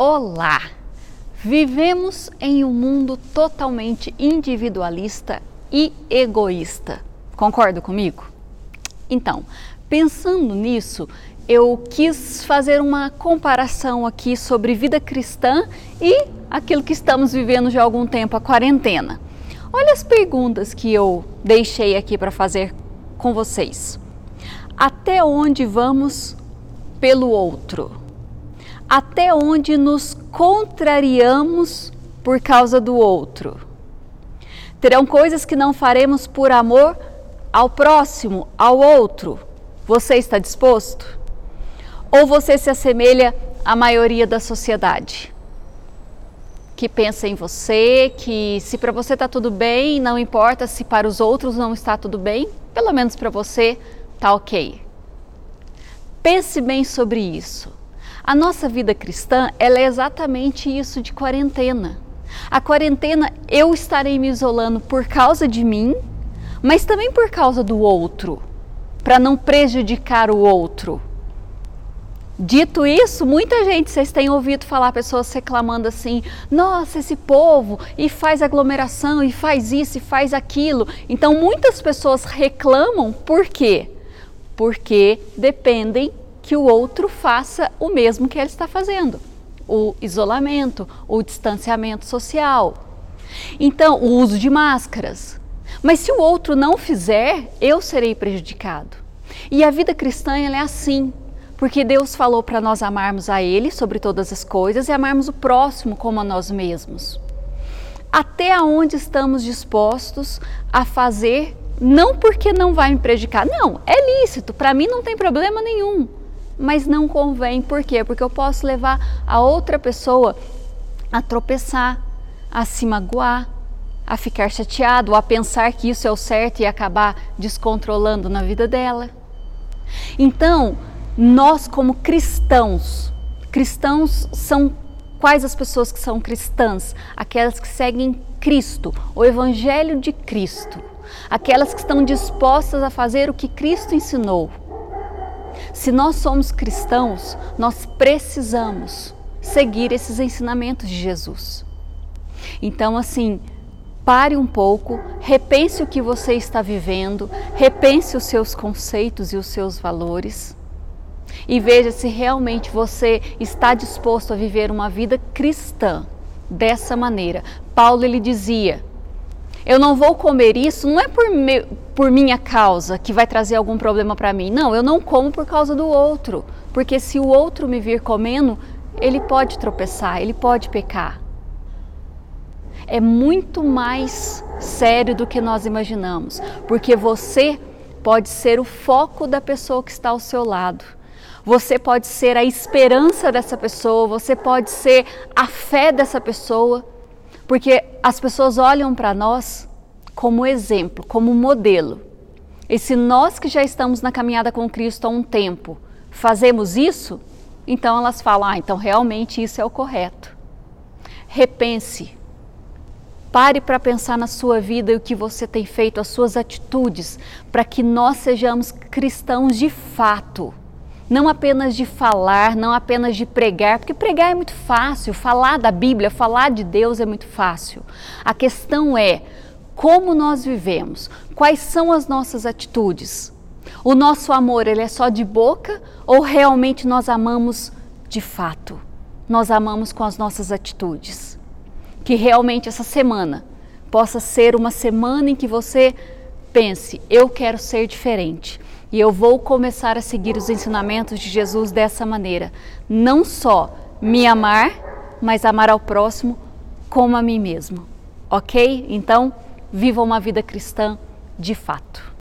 Olá! Vivemos em um mundo totalmente individualista e egoísta. Concorda comigo? Então, pensando nisso, eu quis fazer uma comparação aqui sobre vida cristã e aquilo que estamos vivendo já há algum tempo, a quarentena. Olha as perguntas que eu deixei aqui para fazer com vocês. Até onde vamos pelo outro? Até onde nos contrariamos por causa do outro? Terão coisas que não faremos por amor ao próximo, ao outro. Você está disposto? Ou você se assemelha à maioria da sociedade? Que pensa em você, que se para você está tudo bem, não importa se para os outros não está tudo bem, pelo menos para você está ok. Pense bem sobre isso. A nossa vida cristã ela é exatamente isso de quarentena. A quarentena eu estarei me isolando por causa de mim, mas também por causa do outro, para não prejudicar o outro. Dito isso, muita gente, vocês têm ouvido falar pessoas reclamando assim: nossa, esse povo, e faz aglomeração, e faz isso, e faz aquilo. Então, muitas pessoas reclamam por quê? Porque dependem que o outro faça o mesmo que ele está fazendo, o isolamento, o distanciamento social. Então, o uso de máscaras. Mas se o outro não fizer, eu serei prejudicado. E a vida cristã é assim, porque Deus falou para nós amarmos a Ele sobre todas as coisas e amarmos o próximo como a nós mesmos. Até onde estamos dispostos a fazer, não porque não vai me prejudicar, não, é lícito, para mim não tem problema nenhum mas não convém. Por quê? Porque eu posso levar a outra pessoa a tropeçar, a se magoar, a ficar chateado, a pensar que isso é o certo e acabar descontrolando na vida dela. Então, nós como cristãos, cristãos são quais as pessoas que são cristãs? Aquelas que seguem Cristo, o evangelho de Cristo, aquelas que estão dispostas a fazer o que Cristo ensinou. Se nós somos cristãos, nós precisamos seguir esses ensinamentos de Jesus. Então, assim, pare um pouco, repense o que você está vivendo, repense os seus conceitos e os seus valores e veja se realmente você está disposto a viver uma vida cristã dessa maneira. Paulo ele dizia: eu não vou comer isso, não é por, me, por minha causa que vai trazer algum problema para mim. Não, eu não como por causa do outro. Porque se o outro me vir comendo, ele pode tropeçar, ele pode pecar. É muito mais sério do que nós imaginamos, porque você pode ser o foco da pessoa que está ao seu lado. Você pode ser a esperança dessa pessoa, você pode ser a fé dessa pessoa. Porque as pessoas olham para nós como exemplo, como modelo. E se nós que já estamos na caminhada com Cristo há um tempo fazemos isso, então elas falam: ah, então realmente isso é o correto. Repense. Pare para pensar na sua vida e o que você tem feito, as suas atitudes, para que nós sejamos cristãos de fato não apenas de falar, não apenas de pregar, porque pregar é muito fácil, falar da Bíblia, falar de Deus é muito fácil. A questão é como nós vivemos, quais são as nossas atitudes. O nosso amor, ele é só de boca ou realmente nós amamos de fato? Nós amamos com as nossas atitudes. Que realmente essa semana possa ser uma semana em que você pense, eu quero ser diferente e eu vou começar a seguir os ensinamentos de Jesus dessa maneira. Não só me amar, mas amar ao próximo como a mim mesmo. Ok? Então, viva uma vida cristã de fato.